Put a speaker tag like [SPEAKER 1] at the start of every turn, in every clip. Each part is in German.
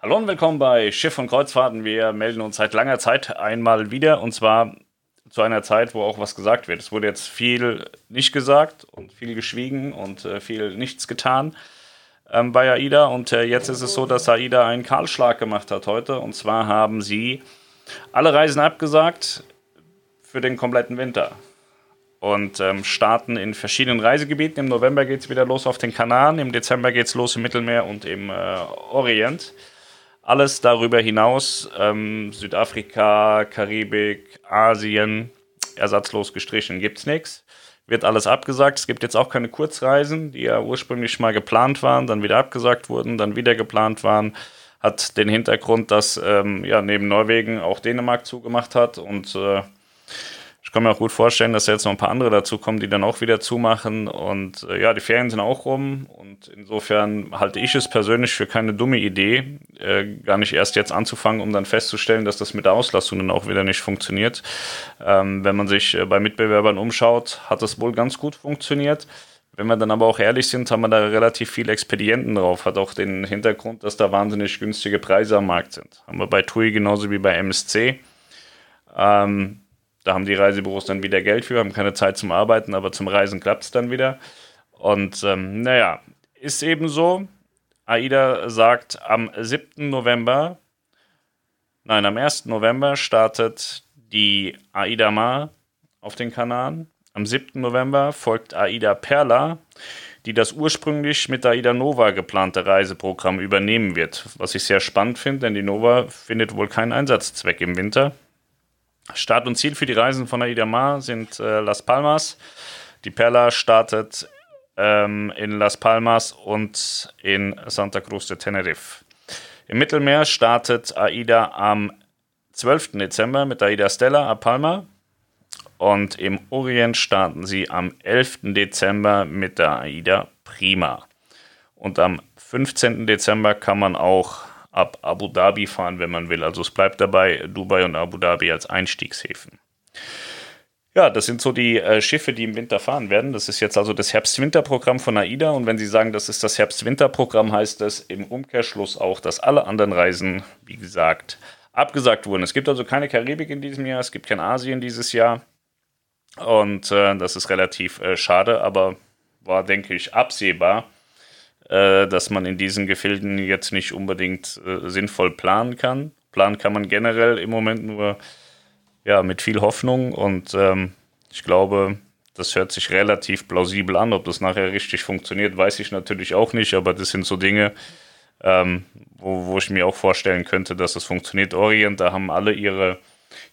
[SPEAKER 1] Hallo und willkommen bei Schiff und Kreuzfahrten. Wir melden uns seit langer Zeit einmal wieder und zwar zu einer Zeit, wo auch was gesagt wird. Es wurde jetzt viel nicht gesagt und viel geschwiegen und äh, viel nichts getan ähm, bei AIDA und äh, jetzt ist es so, dass AIDA einen Kahlschlag gemacht hat heute und zwar haben sie alle Reisen abgesagt für den kompletten Winter und ähm, starten in verschiedenen Reisegebieten. Im November geht es wieder los auf den Kanaren, im Dezember geht es los im Mittelmeer und im äh, Orient. Alles darüber hinaus, ähm, Südafrika, Karibik, Asien, ersatzlos gestrichen, gibt es nichts. Wird alles abgesagt. Es gibt jetzt auch keine Kurzreisen, die ja ursprünglich mal geplant waren, dann wieder abgesagt wurden, dann wieder geplant waren. Hat den Hintergrund, dass ähm, ja, neben Norwegen auch Dänemark zugemacht hat und äh, ich kann mir auch gut vorstellen, dass jetzt noch ein paar andere dazu kommen, die dann auch wieder zumachen. Und äh, ja, die Ferien sind auch rum. Und insofern halte ich es persönlich für keine dumme Idee, äh, gar nicht erst jetzt anzufangen, um dann festzustellen, dass das mit der Auslastung dann auch wieder nicht funktioniert. Ähm, wenn man sich äh, bei Mitbewerbern umschaut, hat das wohl ganz gut funktioniert. Wenn wir dann aber auch ehrlich sind, haben wir da relativ viele Expedienten drauf. Hat auch den Hintergrund, dass da wahnsinnig günstige Preise am Markt sind. Haben wir bei TUI genauso wie bei MSC. Ähm, da haben die Reisebüros dann wieder Geld für, haben keine Zeit zum Arbeiten, aber zum Reisen klappt es dann wieder. Und ähm, naja, ist eben so. AIDA sagt, am 7. November, nein, am 1. November startet die AIDA Mar auf den Kanaren. Am 7. November folgt AIDA Perla, die das ursprünglich mit AIDA Nova geplante Reiseprogramm übernehmen wird. Was ich sehr spannend finde, denn die Nova findet wohl keinen Einsatzzweck im Winter. Start und Ziel für die Reisen von Aida Mar sind äh, Las Palmas. Die Perla startet ähm, in Las Palmas und in Santa Cruz de Tenerife. Im Mittelmeer startet AIDA am 12. Dezember mit AIDA Stella a Palma. Und im Orient starten sie am 11. Dezember mit der AIDA Prima. Und am 15. Dezember kann man auch ab Abu Dhabi fahren, wenn man will. Also es bleibt dabei Dubai und Abu Dhabi als Einstiegshäfen. Ja, das sind so die äh, Schiffe, die im Winter fahren werden. Das ist jetzt also das Herbst-Winter-Programm von AIDA. Und wenn Sie sagen, das ist das Herbst-Winter-Programm, heißt das im Umkehrschluss auch, dass alle anderen Reisen, wie gesagt, abgesagt wurden. Es gibt also keine Karibik in diesem Jahr, es gibt kein Asien dieses Jahr. Und äh, das ist relativ äh, schade, aber war, denke ich, absehbar, äh, dass man in diesen Gefilden jetzt nicht unbedingt äh, sinnvoll planen kann. Planen kann man generell im Moment nur ja, mit viel Hoffnung und ähm, ich glaube, das hört sich relativ plausibel an. Ob das nachher richtig funktioniert, weiß ich natürlich auch nicht, aber das sind so Dinge, ähm, wo, wo ich mir auch vorstellen könnte, dass es funktioniert. Orient, da haben alle ihre,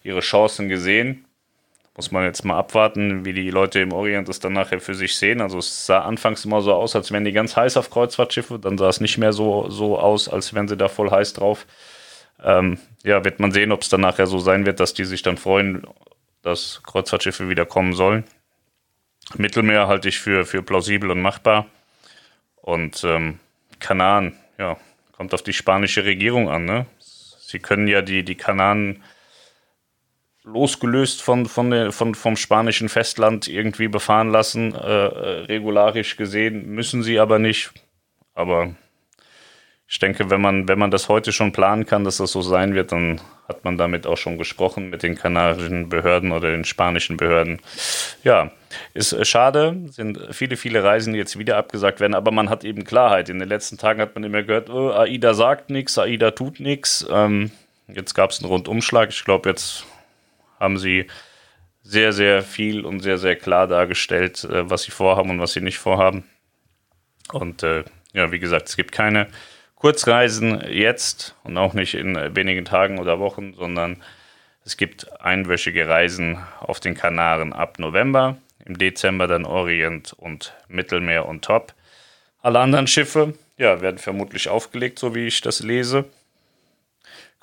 [SPEAKER 1] ihre Chancen gesehen. Muss man jetzt mal abwarten, wie die Leute im Orient das dann nachher für sich sehen. Also es sah anfangs immer so aus, als wären die ganz heiß auf Kreuzfahrtschiffe. Dann sah es nicht mehr so, so aus, als wären sie da voll heiß drauf. Ähm, ja, wird man sehen, ob es dann nachher so sein wird, dass die sich dann freuen, dass Kreuzfahrtschiffe wieder kommen sollen. Mittelmeer halte ich für, für plausibel und machbar. Und ähm, Kanaren, ja, kommt auf die spanische Regierung an. Ne? Sie können ja die, die Kanaren losgelöst von, von, von, vom spanischen Festland irgendwie befahren lassen. Äh, äh, regularisch gesehen müssen sie aber nicht. Aber ich denke, wenn man, wenn man das heute schon planen kann, dass das so sein wird, dann hat man damit auch schon gesprochen mit den kanarischen Behörden oder den spanischen Behörden. Ja, ist äh, schade, sind viele, viele Reisen, die jetzt wieder abgesagt werden, aber man hat eben Klarheit. In den letzten Tagen hat man immer gehört, oh, AIDA sagt nichts, AIDA tut nichts. Ähm, jetzt gab es einen Rundumschlag. Ich glaube, jetzt haben sie sehr, sehr viel und sehr, sehr klar dargestellt, äh, was sie vorhaben und was sie nicht vorhaben. Und äh, ja, wie gesagt, es gibt keine Kurzreisen jetzt und auch nicht in wenigen Tagen oder Wochen, sondern es gibt einwöchige Reisen auf den Kanaren ab November, im Dezember dann Orient und Mittelmeer und Top. Alle anderen Schiffe ja, werden vermutlich aufgelegt, so wie ich das lese.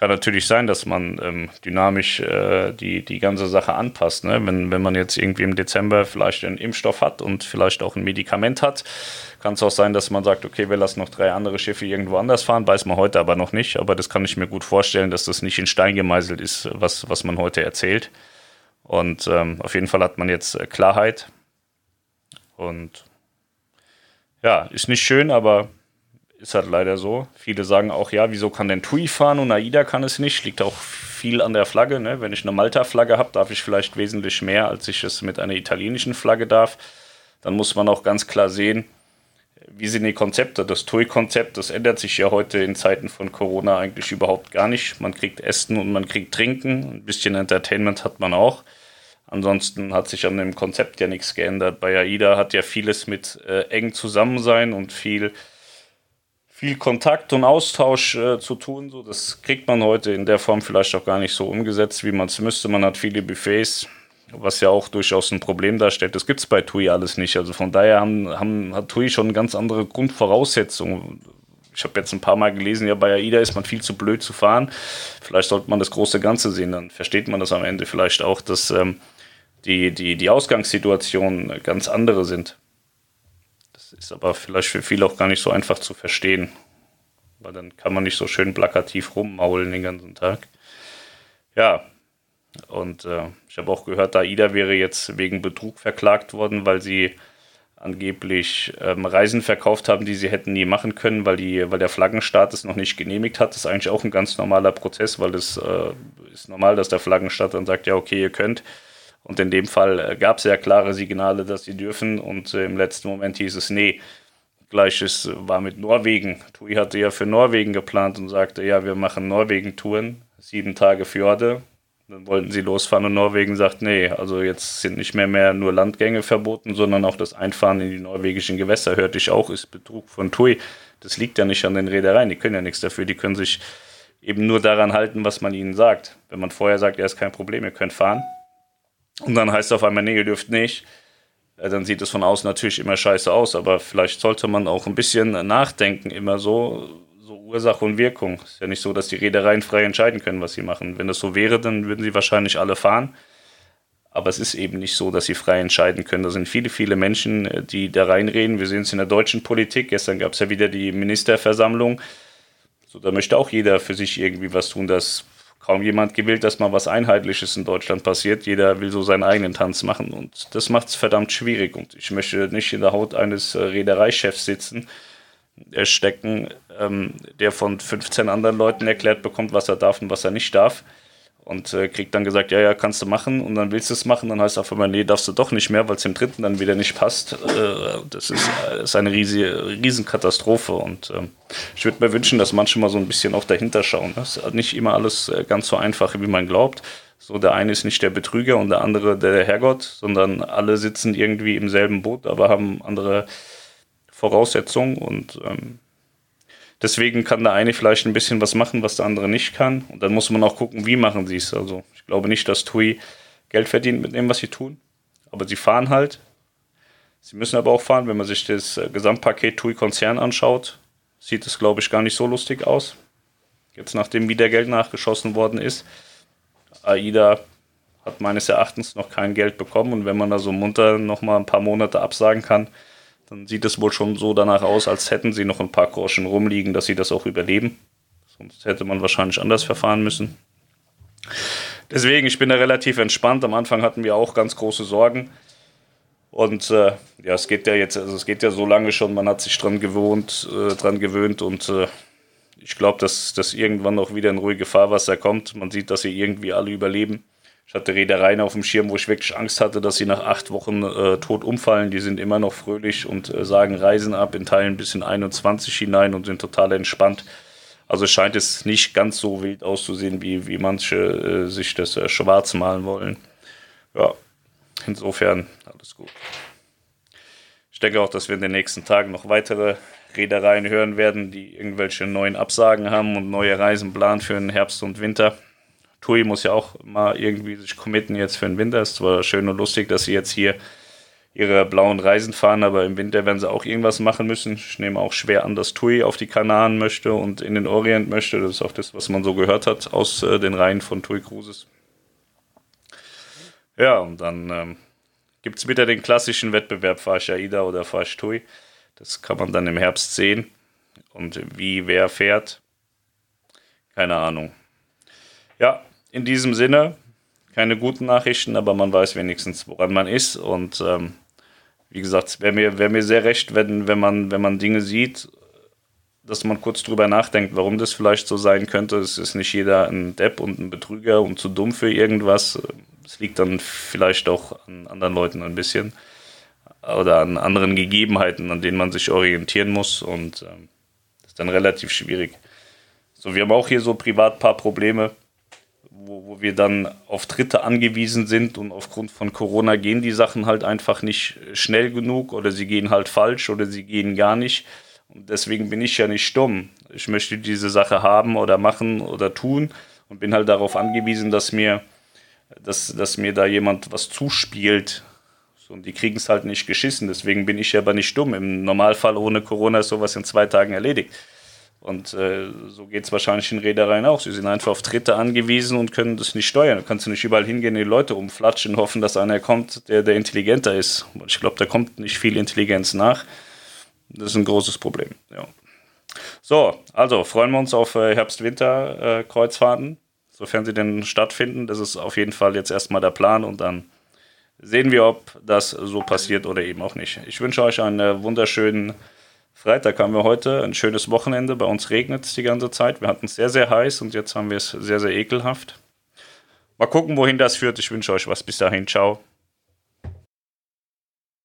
[SPEAKER 1] Kann natürlich sein, dass man ähm, dynamisch äh, die, die ganze Sache anpasst. Ne? Wenn, wenn man jetzt irgendwie im Dezember vielleicht einen Impfstoff hat und vielleicht auch ein Medikament hat, kann es auch sein, dass man sagt, okay, wir lassen noch drei andere Schiffe irgendwo anders fahren, weiß man heute aber noch nicht. Aber das kann ich mir gut vorstellen, dass das nicht in Stein gemeißelt ist, was, was man heute erzählt. Und ähm, auf jeden Fall hat man jetzt äh, Klarheit. Und ja, ist nicht schön, aber ist halt leider so. Viele sagen auch, ja, wieso kann denn TUI fahren und AIDA kann es nicht? Liegt auch viel an der Flagge. Ne? Wenn ich eine Malta-Flagge habe, darf ich vielleicht wesentlich mehr, als ich es mit einer italienischen Flagge darf. Dann muss man auch ganz klar sehen, wie sind die Konzepte? Das TUI-Konzept, das ändert sich ja heute in Zeiten von Corona eigentlich überhaupt gar nicht. Man kriegt Essen und man kriegt Trinken. Ein bisschen Entertainment hat man auch. Ansonsten hat sich an dem Konzept ja nichts geändert. Bei AIDA hat ja vieles mit äh, eng Zusammensein und viel, viel Kontakt und Austausch äh, zu tun. So, das kriegt man heute in der Form vielleicht auch gar nicht so umgesetzt, wie man es müsste. Man hat viele Buffets, was ja auch durchaus ein Problem darstellt. Das gibt es bei TUI alles nicht. Also von daher haben, haben, hat TUI schon ganz andere Grundvoraussetzungen. Ich habe jetzt ein paar Mal gelesen, ja, bei AIDA ist man viel zu blöd zu fahren. Vielleicht sollte man das große Ganze sehen, dann versteht man das am Ende vielleicht auch, dass ähm, die, die, die Ausgangssituationen ganz andere sind. Ist aber vielleicht für viele auch gar nicht so einfach zu verstehen. Weil dann kann man nicht so schön plakativ rummaulen den ganzen Tag. Ja, und äh, ich habe auch gehört, AIDA wäre jetzt wegen Betrug verklagt worden, weil sie angeblich ähm, Reisen verkauft haben, die sie hätten nie machen können, weil, die, weil der Flaggenstaat es noch nicht genehmigt hat. Das ist eigentlich auch ein ganz normaler Prozess, weil es äh, ist normal, dass der Flaggenstaat dann sagt, ja, okay, ihr könnt. Und in dem Fall äh, gab es ja klare Signale, dass sie dürfen. Und äh, im letzten Moment hieß es, nee. Gleiches war mit Norwegen. TUI hatte ja für Norwegen geplant und sagte, ja, wir machen Norwegen-Touren, sieben Tage Fjorde. Dann wollten sie losfahren und Norwegen sagt, nee, also jetzt sind nicht mehr, mehr nur Landgänge verboten, sondern auch das Einfahren in die norwegischen Gewässer, hörte ich auch, ist Betrug von TUI. Das liegt ja nicht an den Reedereien, die können ja nichts dafür, die können sich eben nur daran halten, was man ihnen sagt. Wenn man vorher sagt, ja, ist kein Problem, ihr könnt fahren, und dann heißt es auf einmal, nee, ihr dürft nicht. Dann sieht es von außen natürlich immer scheiße aus, aber vielleicht sollte man auch ein bisschen nachdenken, immer so, so Ursache und Wirkung. Ist ja nicht so, dass die Reedereien frei entscheiden können, was sie machen. Wenn das so wäre, dann würden sie wahrscheinlich alle fahren. Aber es ist eben nicht so, dass sie frei entscheiden können. Da sind viele, viele Menschen, die da reinreden. Wir sehen es in der deutschen Politik. Gestern gab es ja wieder die Ministerversammlung. So, da möchte auch jeder für sich irgendwie was tun. Das kaum jemand gewillt, dass mal was Einheitliches in Deutschland passiert. Jeder will so seinen eigenen Tanz machen und das macht es verdammt schwierig. Und ich möchte nicht in der Haut eines äh, Reedereichefs sitzen, äh, stecken, ähm, der von 15 anderen Leuten erklärt bekommt, was er darf und was er nicht darf und äh, kriegt dann gesagt, ja, ja, kannst du machen und dann willst du es machen, dann heißt auf einmal, nee, darfst du doch nicht mehr, weil es dem dritten dann wieder nicht passt. Äh, das ist, äh, ist eine riesige, Riesenkatastrophe und ähm, ich würde mir wünschen, dass manche mal so ein bisschen auch dahinter schauen. Das ist nicht immer alles äh, ganz so einfach, wie man glaubt. So, der eine ist nicht der Betrüger und der andere der Herrgott, sondern alle sitzen irgendwie im selben Boot, aber haben andere Voraussetzungen und ähm, Deswegen kann der eine vielleicht ein bisschen was machen, was der andere nicht kann. Und dann muss man auch gucken, wie machen sie es. Also ich glaube nicht, dass TUI Geld verdient mit dem, was sie tun. Aber sie fahren halt. Sie müssen aber auch fahren, wenn man sich das äh, Gesamtpaket TUI-Konzern anschaut, sieht es, glaube ich, gar nicht so lustig aus. Jetzt nachdem wieder Geld nachgeschossen worden ist. AIDA hat meines Erachtens noch kein Geld bekommen und wenn man da so munter noch mal ein paar Monate absagen kann, dann sieht es wohl schon so danach aus, als hätten sie noch ein paar Groschen rumliegen, dass sie das auch überleben. Sonst hätte man wahrscheinlich anders verfahren müssen. Deswegen, ich bin da relativ entspannt. Am Anfang hatten wir auch ganz große Sorgen. Und äh, ja, es geht ja jetzt, also es geht ja so lange schon, man hat sich dran gewohnt, äh, dran gewöhnt und äh, ich glaube, dass, dass irgendwann noch wieder ein ruhige Fahrwasser kommt. Man sieht, dass sie irgendwie alle überleben. Ich hatte Reedereien auf dem Schirm, wo ich wirklich Angst hatte, dass sie nach acht Wochen äh, tot umfallen. Die sind immer noch fröhlich und äh, sagen Reisen ab, in Teilen bis in 21 hinein und sind total entspannt. Also scheint es nicht ganz so wild auszusehen, wie, wie manche äh, sich das äh, schwarz malen wollen. Ja, insofern alles gut. Ich denke auch, dass wir in den nächsten Tagen noch weitere Reedereien hören werden, die irgendwelche neuen Absagen haben und neue Reisen planen für den Herbst und Winter. TUI muss ja auch mal irgendwie sich committen jetzt für den Winter. Es ist zwar schön und lustig, dass sie jetzt hier ihre blauen Reisen fahren, aber im Winter werden sie auch irgendwas machen müssen. Ich nehme auch schwer an, dass TUI auf die Kanaren möchte und in den Orient möchte. Das ist auch das, was man so gehört hat aus äh, den Reihen von TUI Cruises. Ja, und dann ähm, gibt es wieder den klassischen Wettbewerb, fahre ich AIDA oder fahre ich TUI. Das kann man dann im Herbst sehen. Und wie wer fährt, keine Ahnung. Ja, in diesem Sinne, keine guten Nachrichten, aber man weiß wenigstens, woran man ist. Und ähm, wie gesagt, es wäre mir, wär mir sehr recht, wenn, wenn, man, wenn man Dinge sieht dass man kurz drüber nachdenkt, warum das vielleicht so sein könnte. Es ist nicht jeder ein Depp und ein Betrüger und zu dumm für irgendwas. Es liegt dann vielleicht auch an anderen Leuten ein bisschen oder an anderen Gegebenheiten, an denen man sich orientieren muss und ähm, das ist dann relativ schwierig. So, wir haben auch hier so privat ein paar Probleme, wo, wo wir dann auf Dritte angewiesen sind und aufgrund von Corona gehen die Sachen halt einfach nicht schnell genug oder sie gehen halt falsch oder sie gehen gar nicht. Und deswegen bin ich ja nicht stumm. Ich möchte diese Sache haben oder machen oder tun und bin halt darauf angewiesen, dass mir, dass, dass mir da jemand was zuspielt. Und die kriegen es halt nicht geschissen. Deswegen bin ich aber nicht dumm. Im Normalfall ohne Corona ist sowas in zwei Tagen erledigt. Und äh, so geht es wahrscheinlich in Reedereien auch. Sie sind einfach auf Dritte angewiesen und können das nicht steuern. Du kannst nicht überall hingehen, die Leute umflatschen, hoffen, dass einer kommt, der, der intelligenter ist. Ich glaube, da kommt nicht viel Intelligenz nach. Das ist ein großes Problem. Ja. So, also freuen wir uns auf äh, Herbst-Winter-Kreuzfahrten, sofern sie denn stattfinden. Das ist auf jeden Fall jetzt erstmal der Plan und dann sehen wir, ob das so passiert oder eben auch nicht. Ich wünsche euch einen äh, wunderschönen Freitag haben wir heute, ein schönes Wochenende. Bei uns regnet es die ganze Zeit. Wir hatten es sehr, sehr heiß und jetzt haben wir es sehr, sehr ekelhaft. Mal gucken, wohin das führt. Ich wünsche euch was. Bis dahin. Ciao.